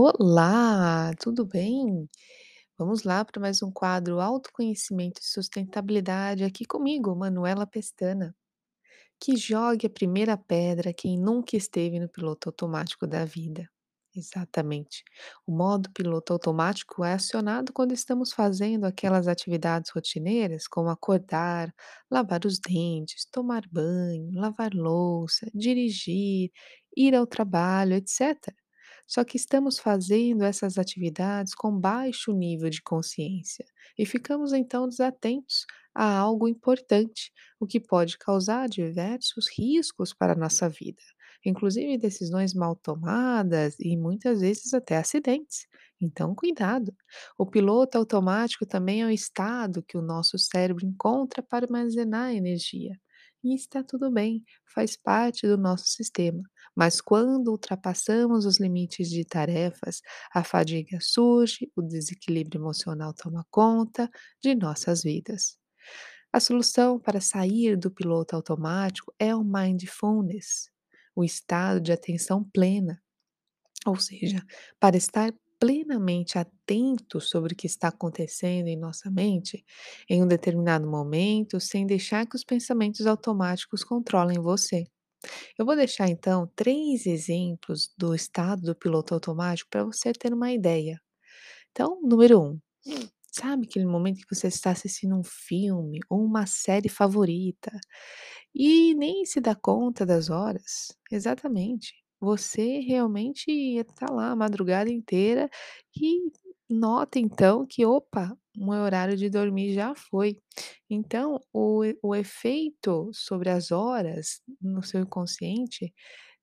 Olá, tudo bem? Vamos lá para mais um quadro Autoconhecimento e Sustentabilidade aqui comigo, Manuela Pestana. Que jogue a primeira pedra quem nunca esteve no piloto automático da vida. Exatamente. O modo piloto automático é acionado quando estamos fazendo aquelas atividades rotineiras, como acordar, lavar os dentes, tomar banho, lavar louça, dirigir, ir ao trabalho, etc. Só que estamos fazendo essas atividades com baixo nível de consciência e ficamos então desatentos a algo importante o que pode causar diversos riscos para a nossa vida, inclusive decisões mal tomadas e muitas vezes até acidentes. Então, cuidado. O piloto automático também é um estado que o nosso cérebro encontra para armazenar energia. E está tudo bem, faz parte do nosso sistema. Mas quando ultrapassamos os limites de tarefas, a fadiga surge, o desequilíbrio emocional toma conta de nossas vidas. A solução para sair do piloto automático é o mindfulness, o estado de atenção plena, ou seja, para estar plenamente atento sobre o que está acontecendo em nossa mente em um determinado momento, sem deixar que os pensamentos automáticos controlem você. Eu vou deixar então três exemplos do estado do piloto automático para você ter uma ideia. Então, número um. Sabe aquele momento que você está assistindo um filme ou uma série favorita e nem se dá conta das horas? Exatamente. Você realmente está lá a madrugada inteira e nota então que, opa, o meu horário de dormir já foi. Então, o, o efeito sobre as horas no seu inconsciente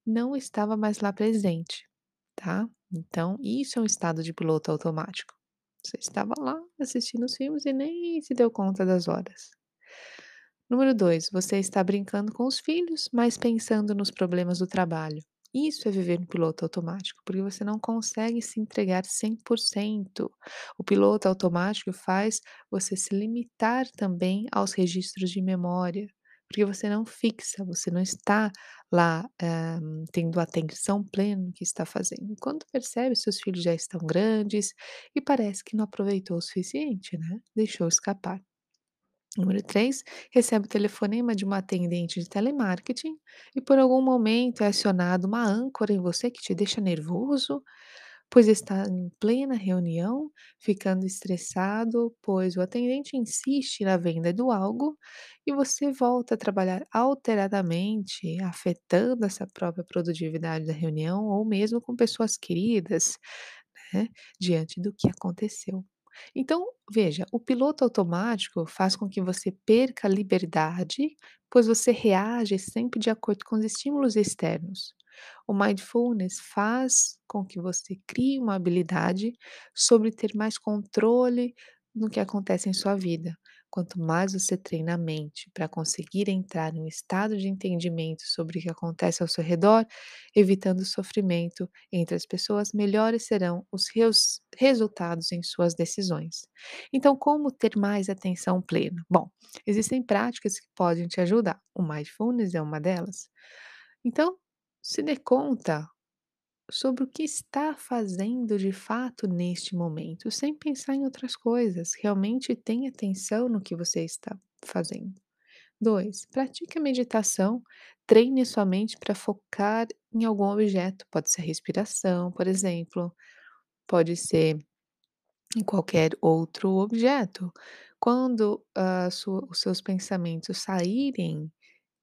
não estava mais lá presente, tá? Então, isso é um estado de piloto automático. Você estava lá assistindo os filmes e nem se deu conta das horas. Número 2, você está brincando com os filhos, mas pensando nos problemas do trabalho. Isso é viver no piloto automático, porque você não consegue se entregar 100%. O piloto automático faz você se limitar também aos registros de memória, porque você não fixa, você não está lá eh, tendo atenção plena no que está fazendo. Quando percebe, seus filhos já estão grandes e parece que não aproveitou o suficiente, né? Deixou escapar. Número 3, recebe o telefonema de uma atendente de telemarketing e por algum momento é acionada uma âncora em você que te deixa nervoso, pois está em plena reunião, ficando estressado, pois o atendente insiste na venda do algo e você volta a trabalhar alteradamente, afetando essa própria produtividade da reunião ou mesmo com pessoas queridas, né, diante do que aconteceu. Então, veja, o piloto automático faz com que você perca a liberdade, pois você reage sempre de acordo com os estímulos externos. O mindfulness faz com que você crie uma habilidade sobre ter mais controle no que acontece em sua vida. Quanto mais você treina a mente para conseguir entrar em um estado de entendimento sobre o que acontece ao seu redor, evitando sofrimento entre as pessoas, melhores serão os reus resultados em suas decisões. Então, como ter mais atenção plena? Bom, existem práticas que podem te ajudar. O mindfulness é uma delas. Então, se dê conta sobre o que está fazendo de fato neste momento, sem pensar em outras coisas. Realmente tenha atenção no que você está fazendo. 2. Pratique a meditação. Treine sua mente para focar em algum objeto. Pode ser a respiração, por exemplo. Pode ser em qualquer outro objeto. Quando ah, sua- os seus pensamentos saírem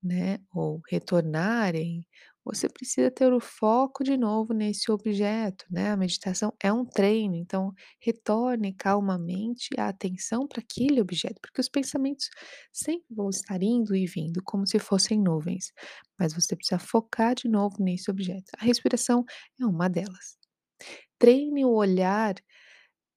né, ou retornarem, você precisa ter o foco de novo nesse objeto, né? A meditação é um treino, então retorne calmamente a atenção para aquele objeto, porque os pensamentos sempre vão estar indo e vindo, como se fossem nuvens, mas você precisa focar de novo nesse objeto. A respiração é uma delas. Treine o olhar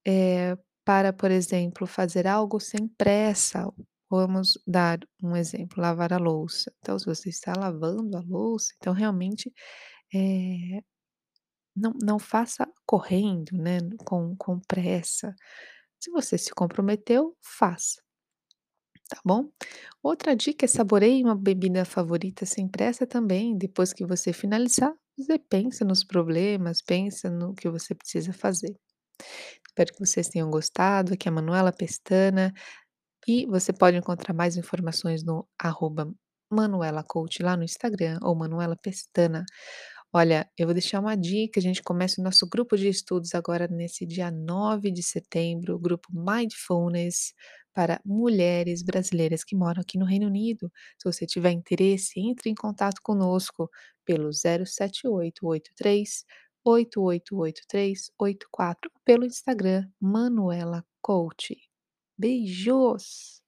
eh, para, por exemplo, fazer algo sem pressa. Vamos dar um exemplo, lavar a louça. Então, se você está lavando a louça, então realmente eh, não, não faça correndo, né? Com, com pressa. Se você se comprometeu, faça, tá bom? Outra dica é saboreie uma bebida favorita sem pressa também. Depois que você finalizar, Você pensa nos problemas, pensa no que você precisa fazer. Espero que vocês tenham gostado, aqui é a Manuela Pestana, e você pode encontrar mais informações no arroba Manuela Coach lá no Instagram ou Manuela Pestana. Olha, eu vou deixar uma dica, a gente começa o nosso grupo de estudos agora nesse dia 9 de setembro, o grupo Mindfulness para mulheres brasileiras que moram aqui no Reino Unido. Se você tiver interesse, entre em contato conosco pelo 07883 888384 pelo Instagram Manuela Coach. Beijos!